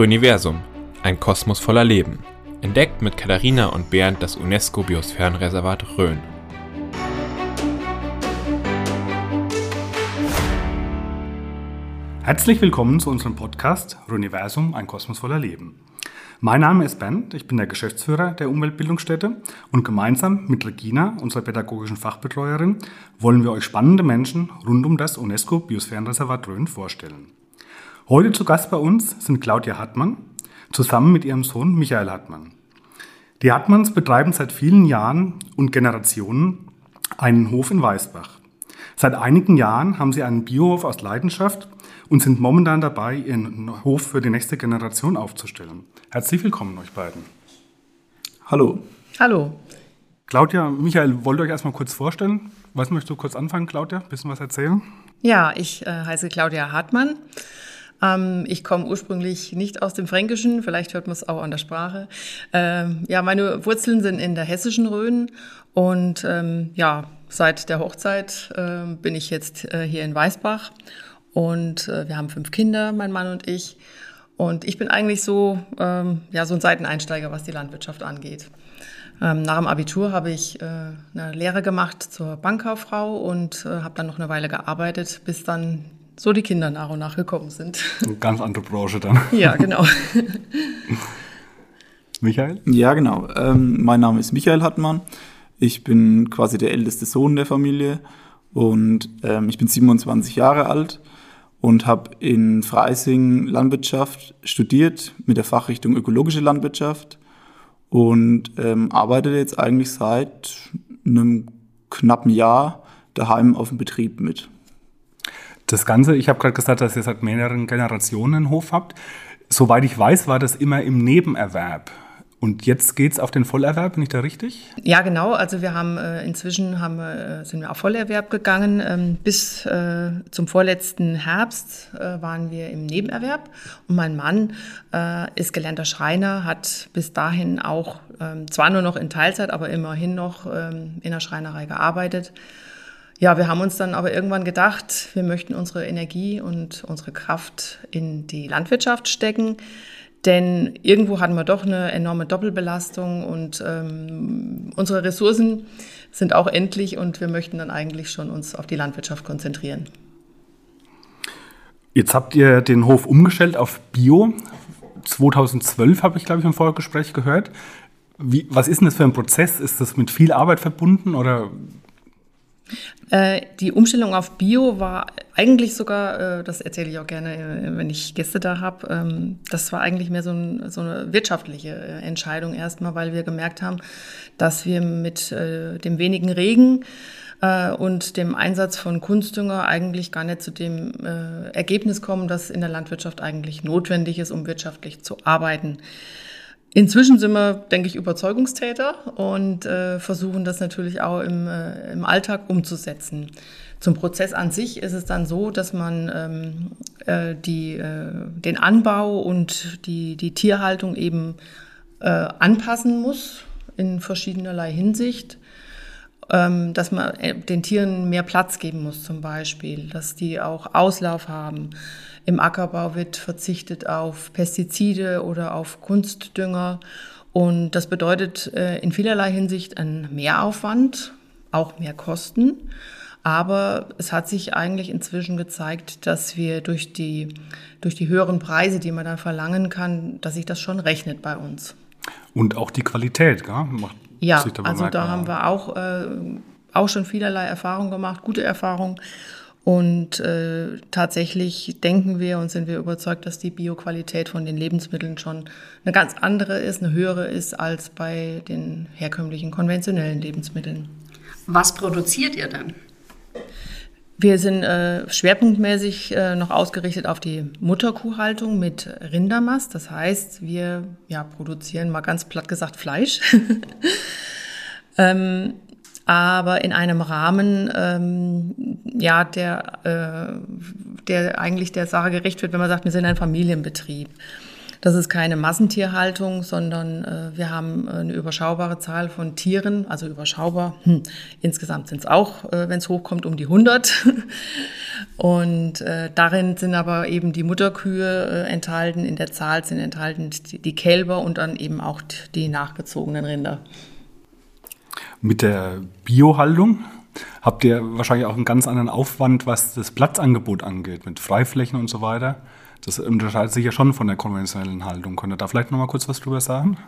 Röniversum, ein Kosmos voller Leben. Entdeckt mit Katharina und Bernd das UNESCO-Biosphärenreservat Rhön. Herzlich willkommen zu unserem Podcast Röniversum, ein Kosmos voller Leben. Mein Name ist Bernd, ich bin der Geschäftsführer der Umweltbildungsstätte und gemeinsam mit Regina, unserer pädagogischen Fachbetreuerin, wollen wir euch spannende Menschen rund um das UNESCO-Biosphärenreservat Rhön vorstellen. Heute zu Gast bei uns sind Claudia Hartmann zusammen mit ihrem Sohn Michael Hartmann. Die Hartmanns betreiben seit vielen Jahren und Generationen einen Hof in Weißbach. Seit einigen Jahren haben sie einen Biohof aus Leidenschaft und sind momentan dabei, ihren Hof für die nächste Generation aufzustellen. Herzlich willkommen euch beiden. Hallo. Hallo. Claudia, Michael, wollt ihr euch erstmal kurz vorstellen? Was möchtest du kurz anfangen, Claudia? Ein bisschen was erzählen? Ja, ich äh, heiße Claudia Hartmann. Ähm, ich komme ursprünglich nicht aus dem Fränkischen, vielleicht hört man es auch an der Sprache. Ähm, ja, meine Wurzeln sind in der hessischen Rhön und ähm, ja, seit der Hochzeit äh, bin ich jetzt äh, hier in Weißbach und äh, wir haben fünf Kinder, mein Mann und ich. Und ich bin eigentlich so, ähm, ja, so ein Seiteneinsteiger, was die Landwirtschaft angeht. Ähm, nach dem Abitur habe ich äh, eine Lehre gemacht zur Bankkauffrau und äh, habe dann noch eine Weile gearbeitet, bis dann so die Kinder nach und nach gekommen sind. Eine ganz andere Branche dann. Ja, genau. Michael? Ja, genau. Ähm, mein Name ist Michael Hartmann. Ich bin quasi der älteste Sohn der Familie und ähm, ich bin 27 Jahre alt und habe in Freising Landwirtschaft studiert mit der Fachrichtung ökologische Landwirtschaft und ähm, arbeite jetzt eigentlich seit einem knappen Jahr daheim auf dem Betrieb mit. Das Ganze, ich habe gerade gesagt, dass ihr seit mehreren Generationen einen Hof habt. Soweit ich weiß, war das immer im Nebenerwerb. Und jetzt geht's auf den Vollerwerb, bin ich da richtig? Ja, genau. Also wir haben äh, inzwischen haben, äh, sind wir auf Vollerwerb gegangen. Ähm, bis äh, zum vorletzten Herbst äh, waren wir im Nebenerwerb. Und mein Mann äh, ist gelernter Schreiner, hat bis dahin auch ähm, zwar nur noch in Teilzeit, aber immerhin noch ähm, in der Schreinerei gearbeitet. Ja, wir haben uns dann aber irgendwann gedacht, wir möchten unsere Energie und unsere Kraft in die Landwirtschaft stecken. Denn irgendwo hatten wir doch eine enorme Doppelbelastung und ähm, unsere Ressourcen sind auch endlich und wir möchten dann eigentlich schon uns auf die Landwirtschaft konzentrieren. Jetzt habt ihr den Hof umgestellt auf Bio. 2012 habe ich, glaube ich, im Vorgespräch gehört. Wie, was ist denn das für ein Prozess? Ist das mit viel Arbeit verbunden oder die Umstellung auf Bio war eigentlich sogar, äh, das erzähle ich auch gerne, äh, wenn ich Gäste da habe, ähm, das war eigentlich mehr so, ein, so eine wirtschaftliche Entscheidung erstmal, weil wir gemerkt haben, dass wir mit dem wenigen Regen und dem Einsatz von Kunstdünger eigentlich gar nicht zu dem Ergebnis kommen, das in der Landwirtschaft eigentlich notwendig ist, um wirtschaftlich zu arbeiten. Inzwischen sind wir, denke ich, Überzeugungstäter und äh, versuchen das natürlich auch im, äh, im Alltag umzusetzen. Zum Prozess an sich ist es dann so, dass man ähm, äh, die, äh, den Anbau und die, die Tierhaltung eben äh, anpassen muss in verschiedenerlei Hinsicht. Ähm, dass man äh, den Tieren mehr Platz geben muss zum Beispiel, dass die auch Auslauf haben im Ackerbau wird verzichtet auf Pestizide oder auf Kunstdünger. Und das bedeutet äh, in vielerlei Hinsicht einen Mehraufwand, auch mehr Kosten. Aber es hat sich eigentlich inzwischen gezeigt, dass wir durch die, durch die höheren Preise, die man dann verlangen kann, dass sich das schon rechnet bei uns. Und auch die Qualität, gell? Macht ja, also da haben wir auch, äh, auch schon vielerlei Erfahrungen gemacht, gute Erfahrungen. Und äh, tatsächlich denken wir und sind wir überzeugt, dass die Bioqualität von den Lebensmitteln schon eine ganz andere ist, eine höhere ist als bei den herkömmlichen konventionellen Lebensmitteln. Was produziert ihr denn? Wir sind äh, schwerpunktmäßig äh, noch ausgerichtet auf die Mutterkuhhaltung mit Rindermast. Das heißt, wir ja, produzieren mal ganz platt gesagt Fleisch. ähm, aber in einem Rahmen, ähm, ja, der, äh, der eigentlich der Sache gerecht wird, wenn man sagt, wir sind ein Familienbetrieb. Das ist keine Massentierhaltung, sondern äh, wir haben eine überschaubare Zahl von Tieren, also überschaubar. Hm, insgesamt sind es auch, äh, wenn es hochkommt, um die 100. Und äh, darin sind aber eben die Mutterkühe äh, enthalten, in der Zahl sind enthalten die, die Kälber und dann eben auch die nachgezogenen Rinder. Mit der Biohaltung habt ihr wahrscheinlich auch einen ganz anderen Aufwand, was das Platzangebot angeht, mit Freiflächen und so weiter. Das unterscheidet sich ja schon von der konventionellen Haltung. Könnt ihr da vielleicht noch mal kurz was drüber sagen?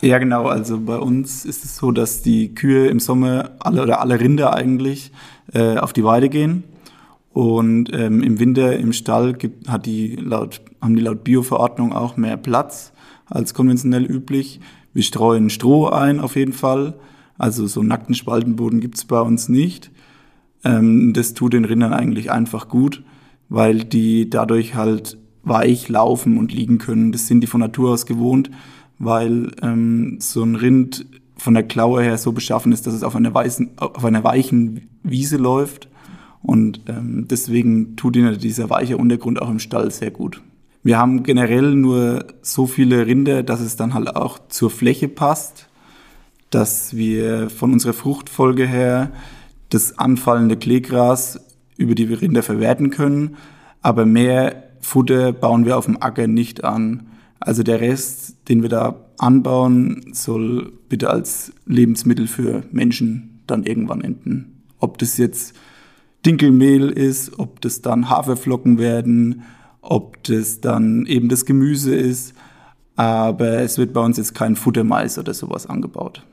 Ja, genau. Also bei uns ist es so, dass die Kühe im Sommer alle oder alle Rinder eigentlich äh, auf die Weide gehen. Und ähm, im Winter im Stall gibt, hat die laut, haben die laut Bioverordnung auch mehr Platz als konventionell üblich. Wir streuen Stroh ein auf jeden Fall. Also so nackten Spaltenboden gibt's bei uns nicht. Ähm, das tut den Rindern eigentlich einfach gut, weil die dadurch halt weich laufen und liegen können. Das sind die von Natur aus gewohnt, weil ähm, so ein Rind von der Klaue her so beschaffen ist, dass es auf einer, weißen, auf einer weichen Wiese läuft. Und ähm, deswegen tut ihnen dieser weiche Untergrund auch im Stall sehr gut. Wir haben generell nur so viele Rinder, dass es dann halt auch zur Fläche passt dass wir von unserer Fruchtfolge her das anfallende Kleegras über die Rinder verwerten können, aber mehr Futter bauen wir auf dem Acker nicht an. Also der Rest, den wir da anbauen, soll bitte als Lebensmittel für Menschen dann irgendwann enden. Ob das jetzt Dinkelmehl ist, ob das dann Haferflocken werden, ob das dann eben das Gemüse ist. Aber es wird bei uns jetzt kein Futtermais oder sowas angebaut.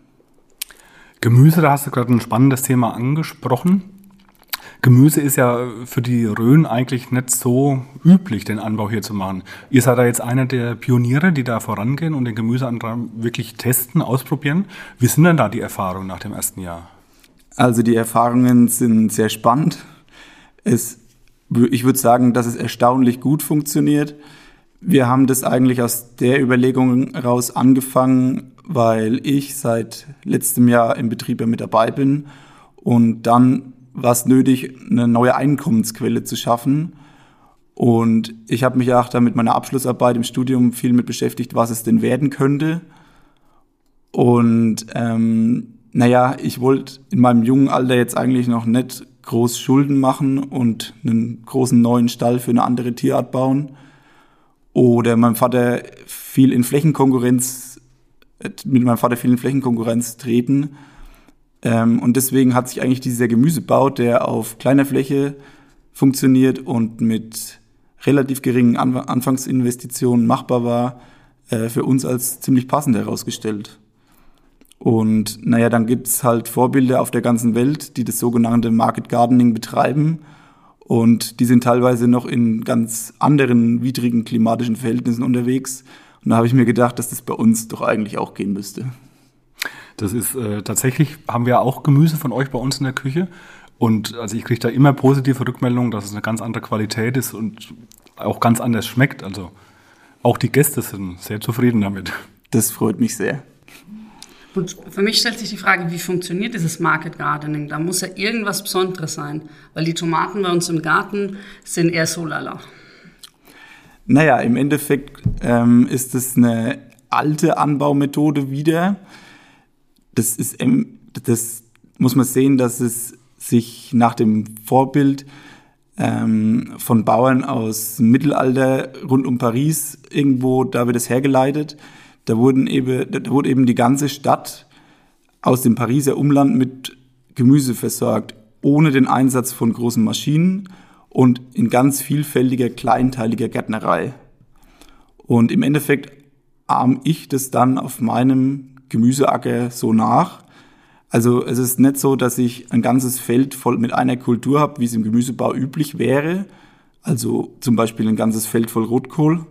Gemüse, da hast du gerade ein spannendes Thema angesprochen. Gemüse ist ja für die Rhön eigentlich nicht so üblich, den Anbau hier zu machen. Ihr seid da jetzt einer der Pioniere, die da vorangehen und den Gemüseanbau wirklich testen, ausprobieren. Wie sind denn da die Erfahrungen nach dem ersten Jahr? Also die Erfahrungen sind sehr spannend. Es, ich würde sagen, dass es erstaunlich gut funktioniert. Wir haben das eigentlich aus der Überlegung heraus angefangen, weil ich seit letztem Jahr im Betrieb ja mit dabei bin und dann war es nötig, eine neue Einkommensquelle zu schaffen. Und ich habe mich auch da mit meiner Abschlussarbeit im Studium viel mit beschäftigt, was es denn werden könnte. Und ähm, naja, ich wollte in meinem jungen Alter jetzt eigentlich noch nicht groß Schulden machen und einen großen neuen Stall für eine andere Tierart bauen. Oder mein Vater viel in Flächenkonkurrenz mit meinem Vater viel in Flächenkonkurrenz treten. Ähm, und deswegen hat sich eigentlich dieser Gemüsebau, der auf kleiner Fläche funktioniert und mit relativ geringen An Anfangsinvestitionen machbar war, äh, für uns als ziemlich passend herausgestellt. Und naja, dann gibt's halt Vorbilder auf der ganzen Welt, die das sogenannte Market Gardening betreiben. Und die sind teilweise noch in ganz anderen widrigen klimatischen Verhältnissen unterwegs. Und da habe ich mir gedacht, dass das bei uns doch eigentlich auch gehen müsste. Das ist äh, tatsächlich, haben wir auch Gemüse von euch bei uns in der Küche. Und also ich kriege da immer positive Rückmeldungen, dass es eine ganz andere Qualität ist und auch ganz anders schmeckt. Also auch die Gäste sind sehr zufrieden damit. Das freut mich sehr. Und für mich stellt sich die Frage, wie funktioniert dieses Market Gardening? Da muss ja irgendwas Besonderes sein, weil die Tomaten bei uns im Garten sind eher so lala. Naja, im Endeffekt ähm, ist es eine alte Anbaumethode wieder. Das ist, das muss man sehen, dass es sich nach dem Vorbild ähm, von Bauern aus Mittelalter rund um Paris irgendwo, da wird es hergeleitet. Da, wurden eben, da wurde eben die ganze Stadt aus dem Pariser Umland mit Gemüse versorgt, ohne den Einsatz von großen Maschinen und in ganz vielfältiger, kleinteiliger Gärtnerei. Und im Endeffekt arm ich das dann auf meinem Gemüseacker so nach. Also es ist nicht so, dass ich ein ganzes Feld voll mit einer Kultur habe, wie es im Gemüsebau üblich wäre. Also zum Beispiel ein ganzes Feld voll Rotkohl.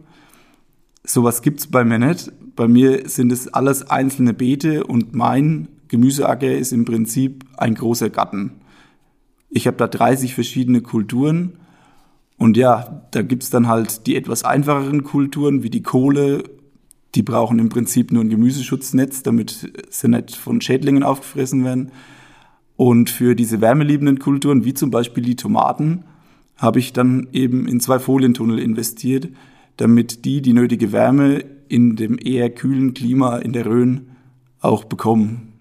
Sowas gibt's bei mir nicht. Bei mir sind es alles einzelne Beete und mein Gemüseacker ist im Prinzip ein großer Garten. Ich habe da 30 verschiedene Kulturen. Und ja, da gibt's dann halt die etwas einfacheren Kulturen, wie die Kohle. Die brauchen im Prinzip nur ein Gemüseschutznetz, damit sie nicht von Schädlingen aufgefressen werden. Und für diese wärmeliebenden Kulturen, wie zum Beispiel die Tomaten, habe ich dann eben in zwei Folientunnel investiert, damit die die nötige Wärme in dem eher kühlen Klima in der Rhön auch bekommen.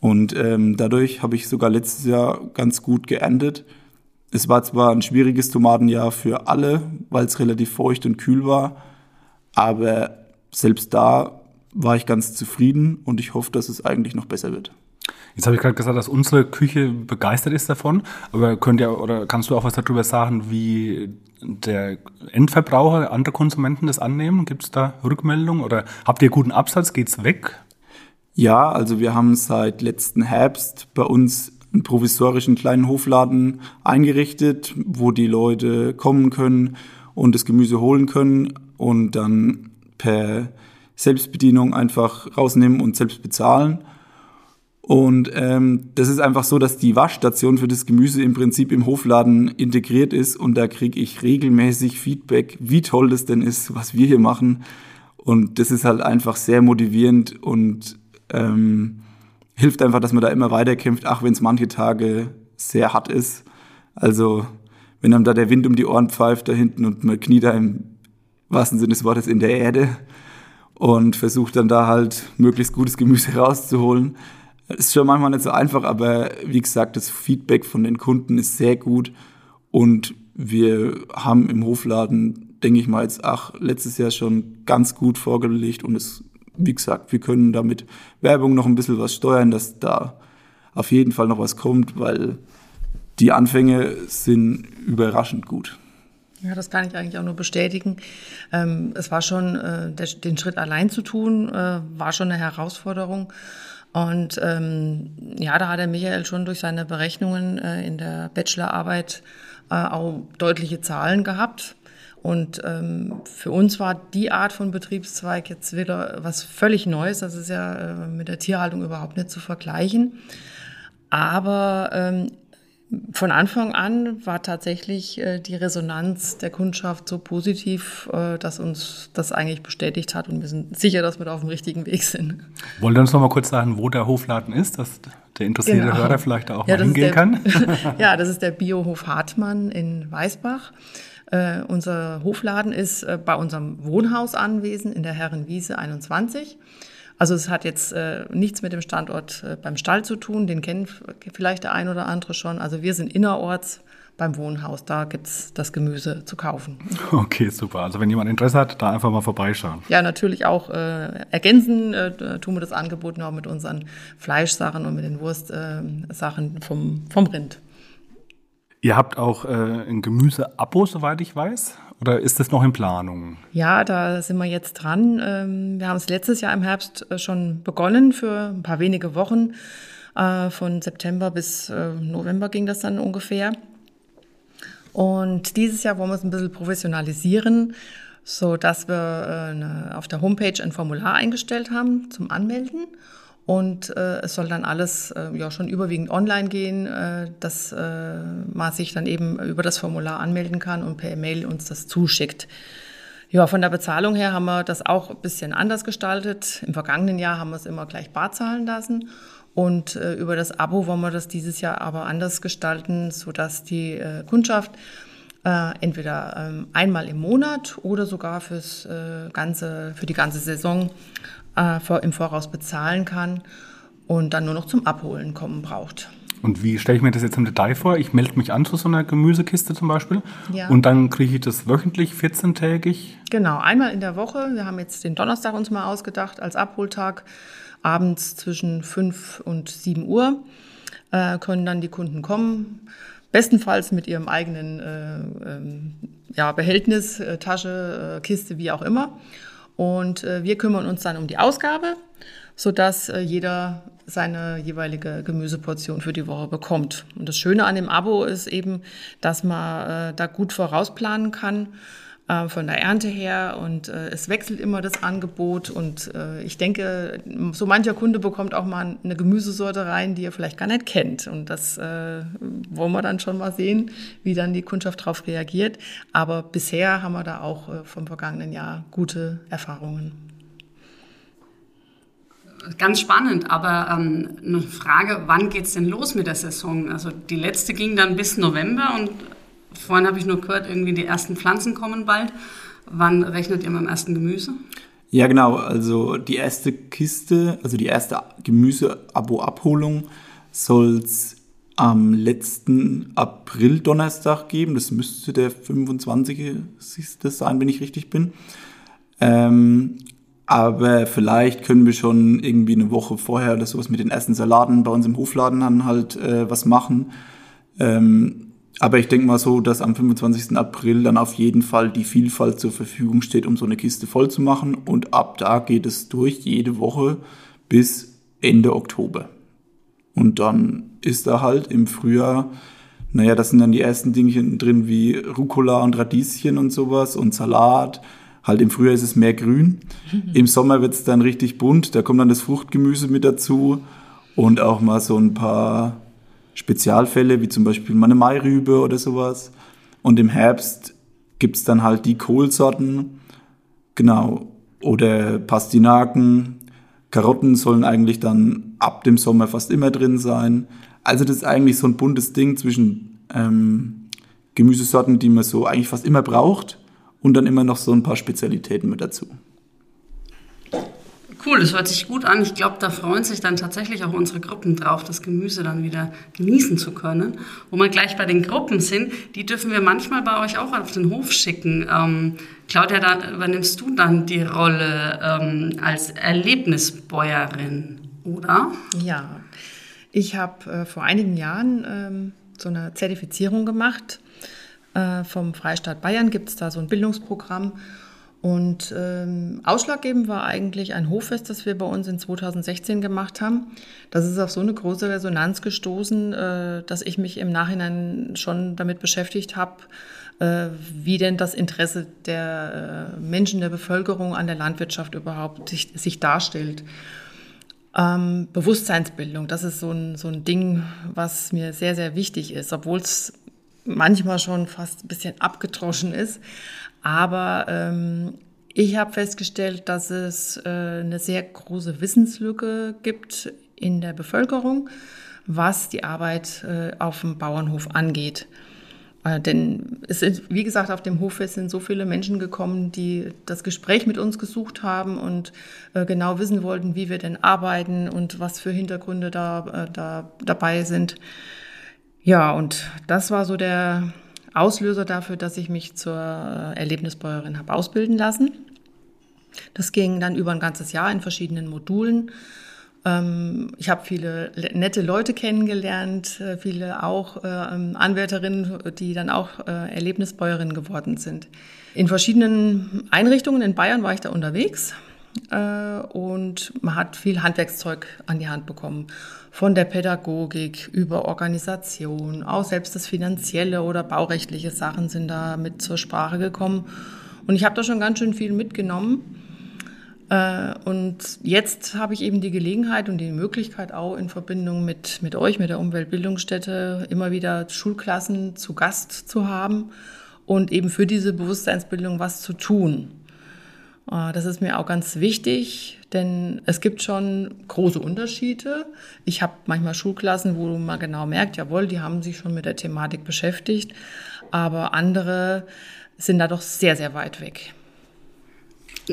Und ähm, dadurch habe ich sogar letztes Jahr ganz gut geerntet. Es war zwar ein schwieriges Tomatenjahr für alle, weil es relativ feucht und kühl war, aber selbst da war ich ganz zufrieden und ich hoffe, dass es eigentlich noch besser wird. Jetzt habe ich gerade gesagt, dass unsere Küche begeistert ist davon, aber könnt ihr oder kannst du auch was darüber sagen, wie der Endverbraucher, andere Konsumenten das annehmen? Gibt es da Rückmeldungen oder habt ihr guten Absatz? Geht's weg? Ja, also wir haben seit letzten Herbst bei uns einen provisorischen kleinen Hofladen eingerichtet, wo die Leute kommen können und das Gemüse holen können und dann per Selbstbedienung einfach rausnehmen und selbst bezahlen. Und ähm, das ist einfach so, dass die Waschstation für das Gemüse im Prinzip im Hofladen integriert ist und da kriege ich regelmäßig Feedback, wie toll das denn ist, was wir hier machen. Und das ist halt einfach sehr motivierend und ähm, hilft einfach, dass man da immer weiterkämpft, auch wenn es manche Tage sehr hart ist. Also wenn einem da der Wind um die Ohren pfeift da hinten und man kniet da im wahrsten Sinne des Wortes in der Erde und versucht dann da halt möglichst gutes Gemüse rauszuholen ist schon manchmal nicht so einfach, aber wie gesagt, das Feedback von den Kunden ist sehr gut und wir haben im Hofladen, denke ich mal, jetzt auch letztes Jahr schon ganz gut vorgelegt und es, wie gesagt, wir können damit Werbung noch ein bisschen was steuern, dass da auf jeden Fall noch was kommt, weil die Anfänge sind überraschend gut. Ja, das kann ich eigentlich auch nur bestätigen. Ähm, es war schon, äh, der, den Schritt allein zu tun, äh, war schon eine Herausforderung. Und ähm, ja, da hat der Michael schon durch seine Berechnungen äh, in der Bachelorarbeit äh, auch deutliche Zahlen gehabt. Und ähm, für uns war die Art von Betriebszweig jetzt wieder was völlig Neues. Das ist ja äh, mit der Tierhaltung überhaupt nicht zu vergleichen. Aber ähm, von Anfang an war tatsächlich äh, die Resonanz der Kundschaft so positiv, äh, dass uns das eigentlich bestätigt hat und wir sind sicher, dass wir da auf dem richtigen Weg sind. Wollen wir uns noch mal kurz sagen, wo der Hofladen ist, dass der interessierte genau. Hörer vielleicht auch ja, mal hingehen der, kann? ja, das ist der Biohof Hartmann in Weißbach. Äh, unser Hofladen ist bei unserem Wohnhaus anwesend in der Herrenwiese 21. Also es hat jetzt äh, nichts mit dem Standort äh, beim Stall zu tun, den kennen vielleicht der ein oder andere schon. Also wir sind innerorts beim Wohnhaus, da gibt's das Gemüse zu kaufen. Okay, super. Also wenn jemand Interesse hat, da einfach mal vorbeischauen. Ja, natürlich auch äh, ergänzen äh, tun wir das Angebot noch mit unseren Fleischsachen und mit den Wurstsachen vom, vom Rind. Ihr habt auch äh, ein Gemüse-Abo, soweit ich weiß. Oder ist das noch in Planung? Ja, da sind wir jetzt dran. Ähm, wir haben es letztes Jahr im Herbst äh, schon begonnen für ein paar wenige Wochen. Äh, von September bis äh, November ging das dann ungefähr. Und dieses Jahr wollen wir es ein bisschen professionalisieren, so dass wir auf der Homepage ein Formular eingestellt haben zum Anmelden. Und äh, es soll dann alles äh, ja schon überwiegend online gehen, äh, dass äh, man sich dann eben über das Formular anmelden kann und per E-Mail uns das zuschickt. Ja, von der Bezahlung her haben wir das auch ein bisschen anders gestaltet. Im vergangenen Jahr haben wir es immer gleich bar zahlen lassen. Und äh, über das Abo wollen wir das dieses Jahr aber anders gestalten, sodass die äh, Kundschaft äh, entweder ähm, einmal im Monat oder sogar fürs äh, ganze, für die ganze Saison äh, vor, im Voraus bezahlen kann und dann nur noch zum Abholen kommen braucht. Und wie stelle ich mir das jetzt im Detail vor? Ich melde mich an zu so einer Gemüsekiste zum Beispiel ja. und dann kriege ich das wöchentlich, 14-tägig? Genau, einmal in der Woche. Wir haben jetzt den Donnerstag uns mal ausgedacht als Abholtag. Abends zwischen 5 und 7 Uhr äh, können dann die Kunden kommen. Bestenfalls mit ihrem eigenen äh, ähm, ja, Behältnis, äh, Tasche, äh, Kiste, wie auch immer. Und äh, wir kümmern uns dann um die Ausgabe, sodass äh, jeder seine jeweilige Gemüseportion für die Woche bekommt. Und das Schöne an dem Abo ist eben, dass man äh, da gut vorausplanen kann äh, von der Ernte her und äh, es wechselt immer das Angebot und äh, ich denke, so mancher Kunde bekommt auch mal eine Gemüsesorte rein, die er vielleicht gar nicht kennt und das äh, wollen wir dann schon mal sehen, wie dann die Kundschaft darauf reagiert. Aber bisher haben wir da auch äh, vom vergangenen Jahr gute Erfahrungen. Ganz spannend, aber ähm, eine Frage, wann geht es denn los mit der Saison? Also die letzte ging dann bis November und Vorhin habe ich nur gehört, irgendwie die ersten Pflanzen kommen bald. Wann rechnet ihr mit dem ersten Gemüse? Ja, genau. Also die erste Kiste, also die erste Gemüse-Abo-Abholung soll es am letzten April-Donnerstag geben. Das müsste der 25. sein, wenn ich richtig bin. Ähm, aber vielleicht können wir schon irgendwie eine Woche vorher oder sowas mit den ersten Salaten bei uns im Hofladen dann halt äh, was machen. Ähm, aber ich denke mal so, dass am 25. April dann auf jeden Fall die Vielfalt zur Verfügung steht, um so eine Kiste voll zu machen. Und ab da geht es durch jede Woche bis Ende Oktober. Und dann ist da halt im Frühjahr, naja, das sind dann die ersten Dinge drin wie Rucola und Radieschen und sowas und Salat. Halt im Frühjahr ist es mehr grün. Im Sommer wird es dann richtig bunt. Da kommt dann das Fruchtgemüse mit dazu und auch mal so ein paar Spezialfälle, wie zum Beispiel mal eine Mairübe oder sowas. Und im Herbst gibt es dann halt die Kohlsorten, genau, oder Pastinaken. Karotten sollen eigentlich dann ab dem Sommer fast immer drin sein. Also das ist eigentlich so ein buntes Ding zwischen ähm, Gemüsesorten, die man so eigentlich fast immer braucht und dann immer noch so ein paar Spezialitäten mit dazu. Cool, das hört sich gut an. Ich glaube, da freuen sich dann tatsächlich auch unsere Gruppen drauf, das Gemüse dann wieder genießen zu können. Wo wir gleich bei den Gruppen sind, die dürfen wir manchmal bei euch auch auf den Hof schicken. Ähm, Claudia, da übernimmst du dann die Rolle ähm, als Erlebnisbäuerin, oder? Ja, ich habe äh, vor einigen Jahren ähm, so eine Zertifizierung gemacht. Äh, vom Freistaat Bayern gibt es da so ein Bildungsprogramm. Und ähm, ausschlaggebend war eigentlich ein Hoffest, das wir bei uns in 2016 gemacht haben. Das ist auf so eine große Resonanz gestoßen, äh, dass ich mich im Nachhinein schon damit beschäftigt habe, äh, wie denn das Interesse der äh, Menschen, der Bevölkerung an der Landwirtschaft überhaupt sich, sich darstellt. Ähm, Bewusstseinsbildung, das ist so ein, so ein Ding, was mir sehr, sehr wichtig ist, obwohl es manchmal schon fast ein bisschen abgetroschen ist. Aber ähm, ich habe festgestellt, dass es äh, eine sehr große Wissenslücke gibt in der Bevölkerung, was die Arbeit äh, auf dem Bauernhof angeht. Äh, denn es sind, wie gesagt, auf dem Hof sind so viele Menschen gekommen, die das Gespräch mit uns gesucht haben und äh, genau wissen wollten, wie wir denn arbeiten und was für Hintergründe da, äh, da dabei sind. Ja, und das war so der, Auslöser dafür, dass ich mich zur äh, Erlebnisbäuerin habe ausbilden lassen. Das ging dann über ein ganzes Jahr in verschiedenen Modulen. Ähm, ich habe viele nette Leute kennengelernt, äh, viele auch äh, Anwärterinnen, die dann auch Erlebnisbäuerinnen geworden sind. In verschiedenen Einrichtungen in Bayern war ich da unterwegs und man hat viel Handwerkszeug an die Hand bekommen von der Pädagogik über Organisation, auch selbst das finanzielle oder baurechtliche Sachen sind da mit zur Sprache gekommen. Und ich habe da schon ganz schön viel mitgenommen. Äh, und jetzt habe ich eben die Gelegenheit und die Möglichkeit auch in Verbindung mit, mit euch, mit der Umweltbildungsstätte, immer wieder Schulklassen zu Gast zu haben und eben für diese Bewusstseinsbildung was zu tun. Äh, das ist mir auch ganz wichtig, denn es gibt schon große Unterschiede. Ich habe manchmal Schulklassen, wo man genau merkt, jawohl, die haben sich schon mit der Thematik beschäftigt, aber andere sind da doch sehr, sehr weit weg.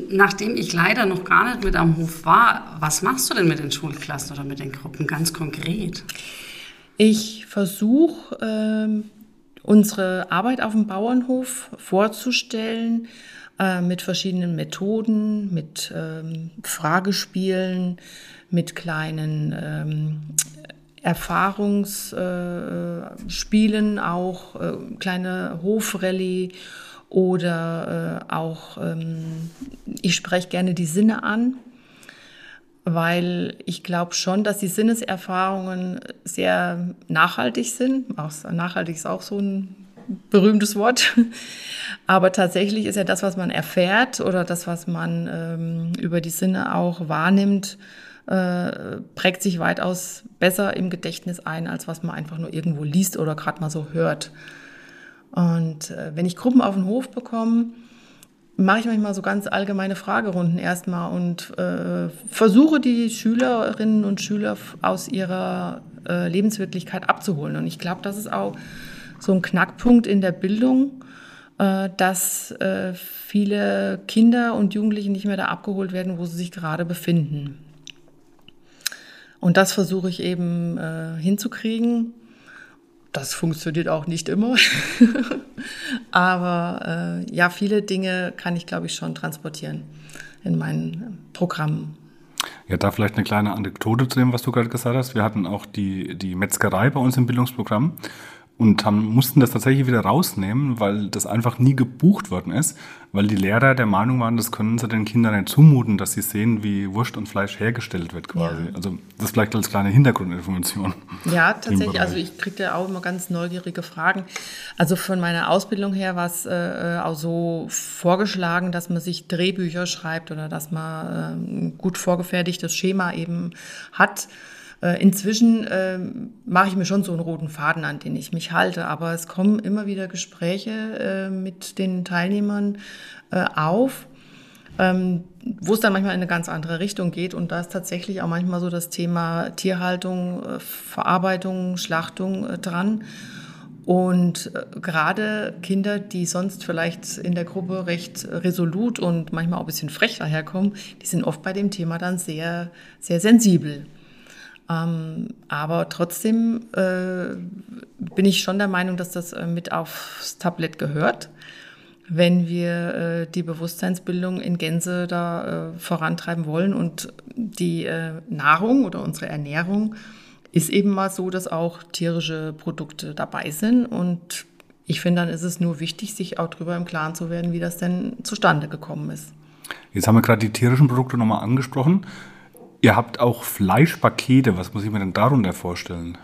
Nachdem ich leider noch gar nicht mit am Hof war, was machst du denn mit den Schulklassen oder mit den Gruppen ganz konkret? Ich versuche, äh, unsere Arbeit auf dem Bauernhof vorzustellen, äh, mit verschiedenen Methoden, mit ähm, Fragespielen, mit kleinen ähm, Erfahrungsspielen, äh, auch äh, kleine Hofrallye oder äh, auch, ähm, ich spreche gerne die Sinne an, weil ich glaube schon, dass die Sinneserfahrungen sehr nachhaltig sind. Auch, nachhaltig ist auch so ein berühmtes Wort. Aber tatsächlich ist ja das, was man erfährt oder das, was man ähm, über die Sinne auch wahrnimmt, äh, prägt sich weitaus besser im Gedächtnis ein, als was man einfach nur irgendwo liest oder gerade mal so hört. Und äh, wenn ich Gruppen auf den Hof bekomme, mache ich manchmal so ganz allgemeine Fragerunden erstmal und äh, versuche die Schülerinnen und Schüler aus ihrer äh, Lebenswirklichkeit abzuholen. Und ich glaube, das ist auch so ein Knackpunkt in der Bildung, äh, dass äh, viele Kinder und Jugendliche nicht mehr da abgeholt werden, wo sie sich gerade befinden. Und das versuche ich eben äh, hinzukriegen. Das funktioniert auch nicht immer. Aber ja, viele Dinge kann ich, glaube ich, schon transportieren in meinen Programmen. Ja, da vielleicht eine kleine Anekdote zu dem, was du gerade gesagt hast. Wir hatten auch die, die Metzgerei bei uns im Bildungsprogramm und haben, mussten das tatsächlich wieder rausnehmen, weil das einfach nie gebucht worden ist, weil die Lehrer der Meinung waren, das können sie den Kindern nicht zumuten, dass sie sehen, wie Wurst und Fleisch hergestellt wird quasi. Ja. Also das vielleicht als kleine Hintergrundinformation. Ja, tatsächlich. Also ich kriege da auch immer ganz neugierige Fragen. Also von meiner Ausbildung her war es äh, auch so vorgeschlagen, dass man sich Drehbücher schreibt oder dass man äh, ein gut vorgefertigtes Schema eben hat äh, inzwischen äh, mache ich mir schon so einen roten Faden, an den ich mich halte, aber es kommen immer wieder Gespräche äh, mit den Teilnehmern äh, auf, ähm, wo es dann manchmal in eine ganz andere Richtung geht. Und da ist tatsächlich auch manchmal so das Thema Tierhaltung, äh, Verarbeitung, Schlachtung äh, dran. Und gerade Kinder, die sonst vielleicht in der Gruppe recht resolut und manchmal auch ein bisschen frech daherkommen, die sind oft bei dem Thema dann sehr, sehr sensibel. Ähm, aber trotzdem äh, bin ich schon der Meinung, dass das äh, mit aufs Tablett gehört, wenn wir äh, die Bewusstseinsbildung in Gänze da äh, vorantreiben wollen. Und die äh, Nahrung oder unsere Ernährung ist eben mal so, dass auch tierische Produkte dabei sind. Und ich finde, dann ist es nur wichtig, sich auch darüber im Klaren zu werden, wie das denn zustande gekommen ist. Jetzt haben wir gerade die tierischen Produkte nochmal angesprochen. Ihr habt auch Fleischpakete. Was muss ich mir denn darunter vorstellen?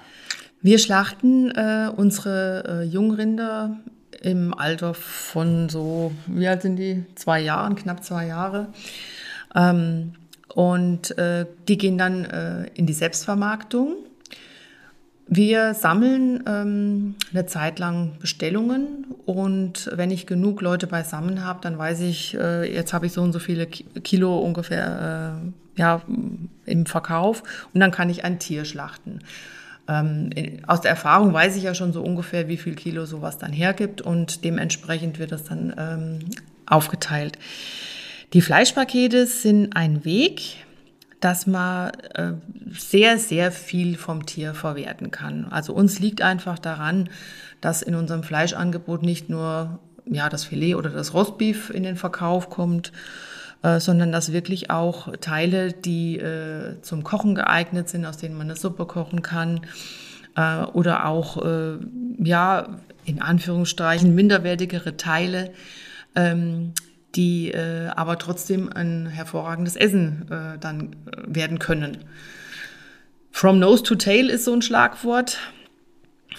Wir schlachten äh, unsere äh, Jungrinder im Alter von so, wie alt sind die? Zwei Jahren, knapp zwei Jahre. Ähm, und äh, die gehen dann äh, in die Selbstvermarktung. Wir sammeln ähm, eine Zeit lang Bestellungen und wenn ich genug Leute beisammen habe, dann weiß ich, äh, jetzt habe ich so und so viele Kilo ungefähr äh, ja, im Verkauf und dann kann ich ein Tier schlachten. Ähm, aus der Erfahrung weiß ich ja schon so ungefähr, wie viel Kilo sowas dann hergibt und dementsprechend wird das dann ähm, aufgeteilt. Die Fleischpakete sind ein Weg, dass man äh, sehr, sehr viel vom Tier verwerten kann. Also uns liegt einfach daran, dass in unserem Fleischangebot nicht nur ja, das Filet oder das Rostbeef in den Verkauf kommt, äh, sondern dass wirklich auch Teile, die äh, zum Kochen geeignet sind, aus denen man eine Suppe kochen kann, äh, oder auch, äh, ja, in Anführungsstrichen minderwertigere Teile, ähm, die äh, aber trotzdem ein hervorragendes Essen äh, dann äh, werden können. From nose to tail ist so ein Schlagwort,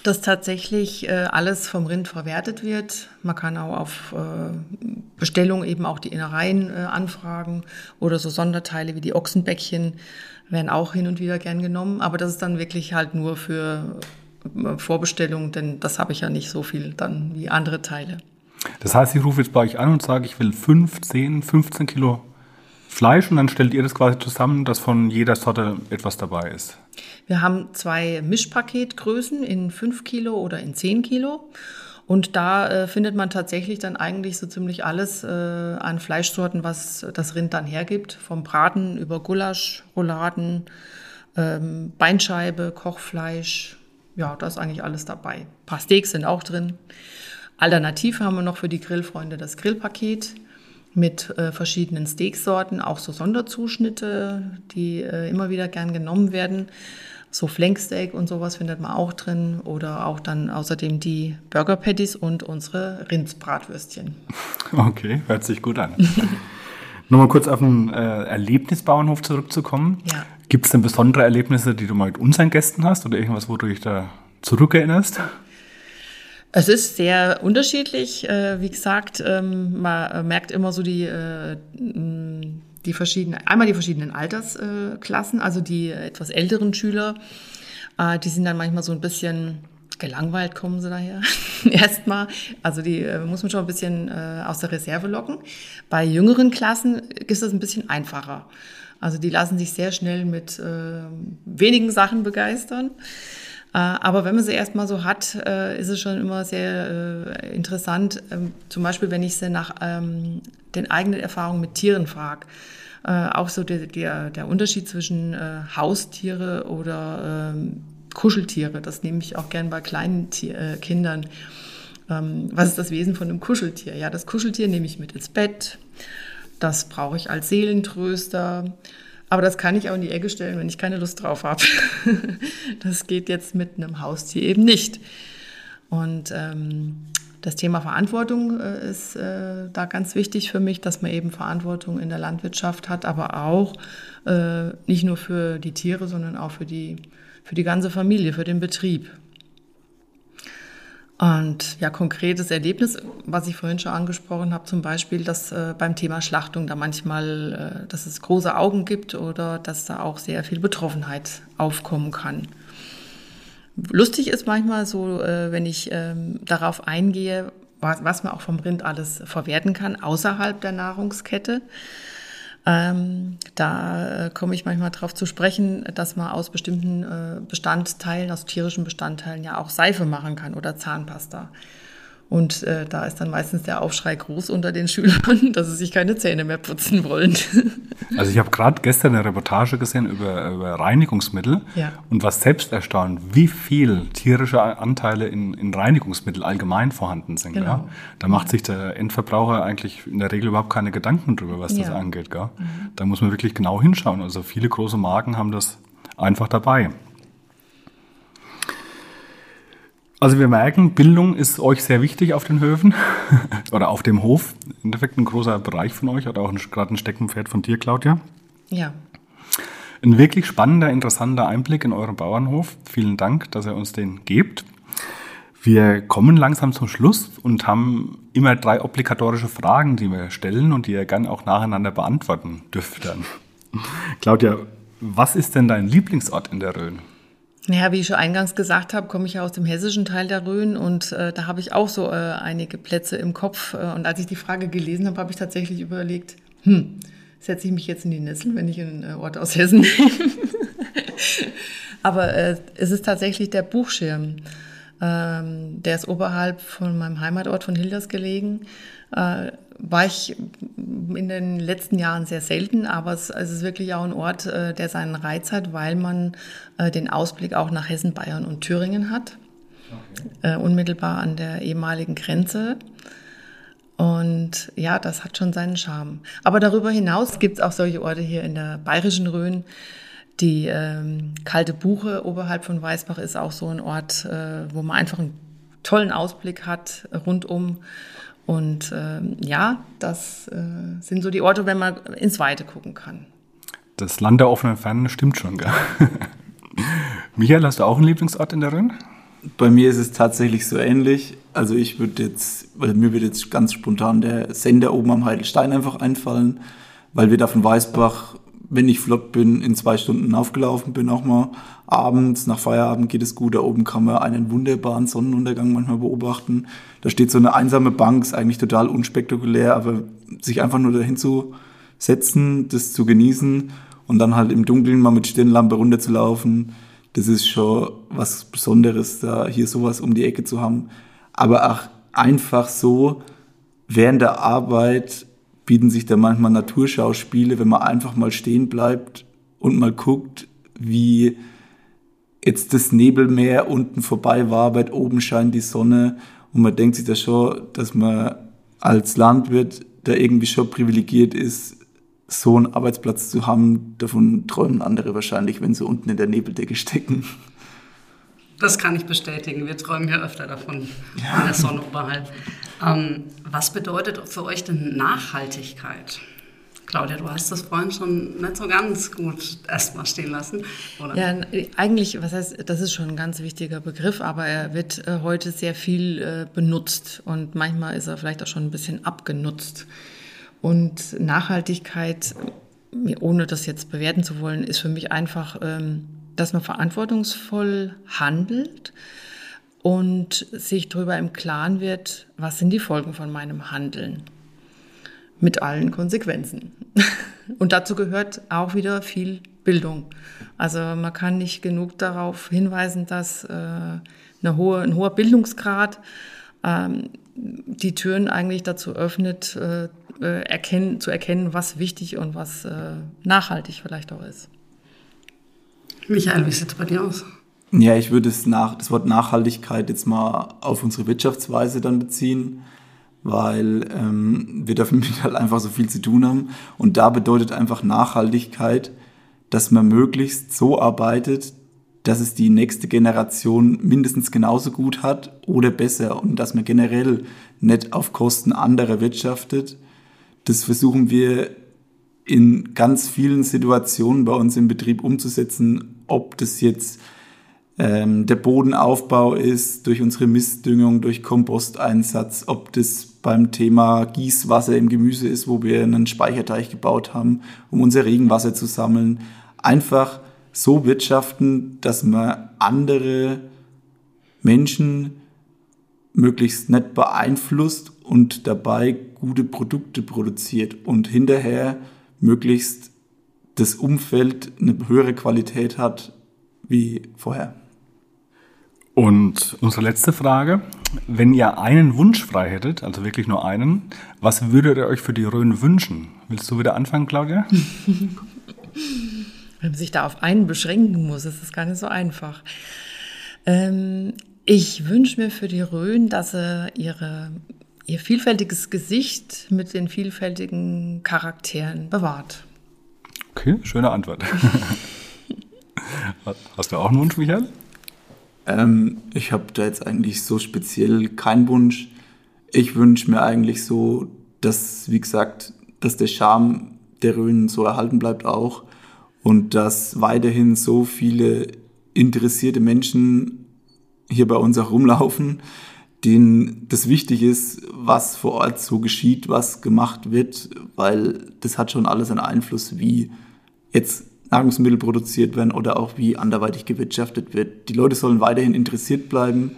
dass tatsächlich äh, alles vom Rind verwertet wird. Man kann auch auf äh, Bestellung eben auch die Innereien äh, anfragen oder so Sonderteile wie die Ochsenbäckchen werden auch hin und wieder gern genommen. Aber das ist dann wirklich halt nur für Vorbestellung, denn das habe ich ja nicht so viel dann wie andere Teile. Das heißt, ich rufe jetzt bei euch an und sage, ich will 5, 10, 15 Kilo Fleisch und dann stellt ihr das quasi zusammen, dass von jeder Sorte etwas dabei ist. Wir haben zwei Mischpaketgrößen in 5 Kilo oder in 10 Kilo. Und da äh, findet man tatsächlich dann eigentlich so ziemlich alles äh, an Fleischsorten, was das Rind dann hergibt. Vom Braten über Gulasch, Rouladen, ähm, Beinscheibe, Kochfleisch. Ja, da ist eigentlich alles dabei. Ein paar Steaks sind auch drin. Alternativ haben wir noch für die Grillfreunde das Grillpaket mit äh, verschiedenen Steaksorten, auch so Sonderzuschnitte, die äh, immer wieder gern genommen werden. So Flanksteak und sowas findet man auch drin oder auch dann außerdem die Burger Patties und unsere Rindsbratwürstchen. Okay, hört sich gut an. Nochmal kurz auf den äh, Erlebnisbauernhof zurückzukommen. Ja. Gibt es denn besondere Erlebnisse, die du mal mit unseren Gästen hast oder irgendwas, wo du dich da zurückerinnerst? Es ist sehr unterschiedlich. Äh, wie gesagt, ähm, man merkt immer so die, äh, die verschiedenen, einmal die verschiedenen Altersklassen, also die etwas älteren Schüler, äh, die sind dann manchmal so ein bisschen gelangweilt, kommen sie daher. Erstmal. Also die muss man schon ein bisschen aus der Reserve locken. Bei jüngeren Klassen ist das ein bisschen einfacher. Also die lassen sich sehr schnell mit wenigen Sachen begeistern. Äh, aber wenn man sie erstmal so hat, äh, ist es schon immer sehr äh, interessant. Ähm, zum Beispiel, wenn ich sie nach ähm, den eigenen Erfahrungen mit Tieren frage. Auch so der, der, der Unterschied zwischen Haustiere oder ähm, Kuscheltiere. Das nehme ich auch gern bei kleinen Tier, Kindern. Was ist das Wesen von einem Kuscheltier? Ja, das Kuscheltier nehme ich mit ins Bett. Das brauche ich als Seelentröster. Aber das kann ich auch in die Ecke stellen, wenn ich keine Lust drauf habe. das geht jetzt mit einem Haustier eben nicht. Und ähm, das Thema Verantwortung äh, ist äh, da ganz wichtig für mich, dass man eben Verantwortung in der Landwirtschaft hat, aber auch äh, nicht nur für die Tiere, sondern auch für die, für die ganze Familie, für den Betrieb. Und ja, konkretes Erlebnis, was ich vorhin schon angesprochen habe, zum Beispiel, dass äh, beim Thema Schlachtung da manchmal, äh, dass es große Augen gibt oder dass da auch sehr viel Betroffenheit aufkommen kann. Lustig ist manchmal so, äh, wenn ich ähm, darauf eingehe, was, was man auch vom Rind alles verwerten kann, außerhalb der Nahrungskette. Ähm, da äh, komme ich manchmal darauf zu sprechen, dass man aus bestimmten äh, Bestandteilen, aus tierischen Bestandteilen ja auch Seife machen kann oder Zahnpasta. Und äh, da ist dann meistens der Aufschrei groß unter den Schülern, dass sie sich keine Zähne mehr putzen wollen. Also ich habe gerade gestern eine Reportage gesehen über, über Reinigungsmittel ja. und was selbst erstaunt, wie viel tierische Anteile in, in Reinigungsmittel allgemein vorhanden sind. Genau. Ja? Da macht sich der Endverbraucher eigentlich in der Regel überhaupt keine Gedanken drüber, was das Ja. angeht. Gell? Mhm. Da muss man wirklich genau hinschauen. Also viele große Marken haben das einfach dabei. Also wir merken, Bildung ist euch sehr wichtig auf den Höfen oder auf dem Hof. Im Endeffekt ein großer Bereich von euch, oder auch gerade ein Steckenpferd von dir, Claudia. Ja, Ein wirklich spannender, interessanter Einblick in euren Bauernhof. Vielen Dank, dass ihr uns den gebt. Wir kommen langsam zum Schluss und haben immer drei obligatorische Fragen, die wir stellen und die ihr gern auch nacheinander beantworten dürft dann. Claudia, was ist denn dein Lieblingsort in der Rhön? Naja, wie ich schon eingangs gesagt habe, komme ich ja aus dem hessischen Teil der Rhön und äh, da habe ich auch so äh, einige Plätze im Kopf. Äh, und als ich die Frage gelesen habe, habe ich tatsächlich überlegt, hm, setze ich mich jetzt in die Nessel, wenn ich einen äh, Ort aus Hessen nehme? Aber äh, es ist tatsächlich der Buchschirm. Ähm, der ist oberhalb von meinem Heimatort von Hilders gelegen. Äh, war ich in den letzten Jahren sehr selten, aber es, es ist wirklich auch ein Ort, äh, der seinen Reiz hat, weil man äh, den Ausblick auch nach Hessen, Bayern und Thüringen hat. Äh, unmittelbar an der ehemaligen Grenze. Und ja, das hat schon seinen Charme. Aber darüber hinaus gibt es auch solche Orte hier in der bayerischen Rhön. Die ähm, kalte Buche oberhalb von Weißbach ist auch so ein Ort, wo man einfach einen tollen Ausblick hat rundum. Und ähm, ja, das äh, sind so die Orte, wenn man ins Weite gucken kann. Das Land der offenen Fernen stimmt schon, gell? Michael, hast du auch einen Lieblingsort in der Rhön? Bei mir ist es tatsächlich so ähnlich. Also ich würde jetzt, weil mir wird jetzt ganz spontan der Sender oben am Heidelstein einfach einfallen, weil wir da von Weißbach, wenn ich flott bin, in zwei Stunden aufgelaufen bin, auch mal abends, nach Feierabend geht es gut. Da oben kann man einen wunderbaren Sonnenuntergang manchmal beobachten. Da steht so eine einsame Bank, ist eigentlich total unspektakulär, aber sich einfach nur dahin zu setzen, das zu genießen und dann halt im Dunkeln mal mit Stirnlampe runterzulaufen, das ist schon was Besonderes, da hier sowas um die Ecke zu haben. Aber auch einfach so, während der Arbeit bieten sich da manchmal Naturschauspiele, wenn man einfach mal stehen bleibt und mal guckt, wie jetzt das Nebelmeer unten vorbei wabert, oben scheint die Sonne und man denkt sich da schon, dass man als Landwirt da irgendwie schon privilegiert ist, so einen Arbeitsplatz zu haben, davon träumen andere wahrscheinlich, wenn sie unten in der Nebeldecke stecken. Das kann ich bestätigen. Wir träumen ja öfter davon, an der Sonne oberhalb. Ähm, was bedeutet für euch denn Nachhaltigkeit? Claudia, du hast das vorhin schon nicht so ganz gut erstmal stehen lassen, oder? Ja, eigentlich, was heißt, das ist schon ein ganz wichtiger Begriff, aber er wird äh, heute sehr viel äh, benutzt und manchmal ist er vielleicht auch schon ein bisschen abgenutzt. Und Nachhaltigkeit, ohne das jetzt bewerten zu wollen, ist für mich einfach, ähm, dass man verantwortungsvoll handelt und sich darüber im Klaren wird, was sind die Folgen von meinem Handeln. Mit allen Konsequenzen. Und dazu gehört auch wieder viel Bildung. Also man kann nicht genug darauf hinweisen, dass äh, eine hohe, ein hoher Bildungsgrad ähm, die Türen eigentlich dazu öffnet, äh, äh, erkennen, zu erkennen, was wichtig und was äh, nachhaltig vielleicht auch ist. Michael, wie sieht es bei dir aus? Ja, ich würde das, nach, das Wort Nachhaltigkeit jetzt mal auf unsere Wirtschaftsweise dann beziehen, weil ähm, wir damit halt einfach so viel zu tun haben. Und da bedeutet einfach Nachhaltigkeit, dass man möglichst so arbeitet, dass es die nächste Generation mindestens genauso gut hat oder besser und dass man generell nicht auf Kosten anderer wirtschaftet. Das versuchen wir in ganz vielen Situationen bei uns im Betrieb umzusetzen, ob das jetzt ähm, der Bodenaufbau ist, durch unsere Mistdüngung, durch Komposteinsatz, ob das beim Thema Gießwasser im Gemüse ist, wo wir einen Speicherteich gebaut haben, um unser Regenwasser zu sammeln. Einfach so wirtschaften, dass man andere Menschen möglichst nicht beeinflusst und dabei gute Produkte produziert und hinterher möglichst das Umfeld eine höhere Qualität hat wie vorher. Und unsere letzte Frage. Wenn ihr einen Wunsch frei hättet, also wirklich nur einen, was würdet ihr euch für die Rhön wünschen? Willst du wieder anfangen, Claudia? Wenn man sich da auf einen beschränken muss, ist das gar nicht so einfach. Ähm, ich wünsche mir für die Rhön, dass sie ihre, ihr vielfältiges Gesicht mit den vielfältigen Charakteren bewahrt. Okay, schöne Antwort. Hast du auch einen Wunsch, Michael? Ähm, ich habe da jetzt eigentlich so speziell keinen Wunsch. Ich wünsche mir eigentlich so, dass, wie gesagt, dass der Charme der Rhön so erhalten bleibt auch und dass weiterhin so viele interessierte Menschen hier bei uns auch rumlaufen, denen das wichtig ist, was vor Ort so geschieht, was gemacht wird, weil das hat schon alles einen Einfluss, wie jetzt Nahrungsmittel produziert werden oder auch wie anderweitig gewirtschaftet wird. Die Leute sollen weiterhin interessiert bleiben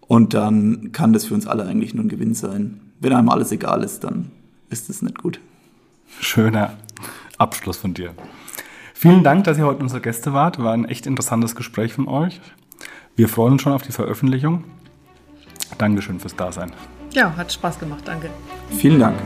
und dann kann das für uns alle eigentlich nur ein Gewinn sein. Wenn einem alles egal ist, dann ist das nicht gut. Schöner Abschluss von dir. Vielen Dank, dass ihr heute unsere Gäste wart. War ein echt interessantes Gespräch von euch. Wir freuen uns schon auf die Veröffentlichung. Dankeschön fürs Dasein. Ja, hat Spaß gemacht. Danke. Vielen Dank.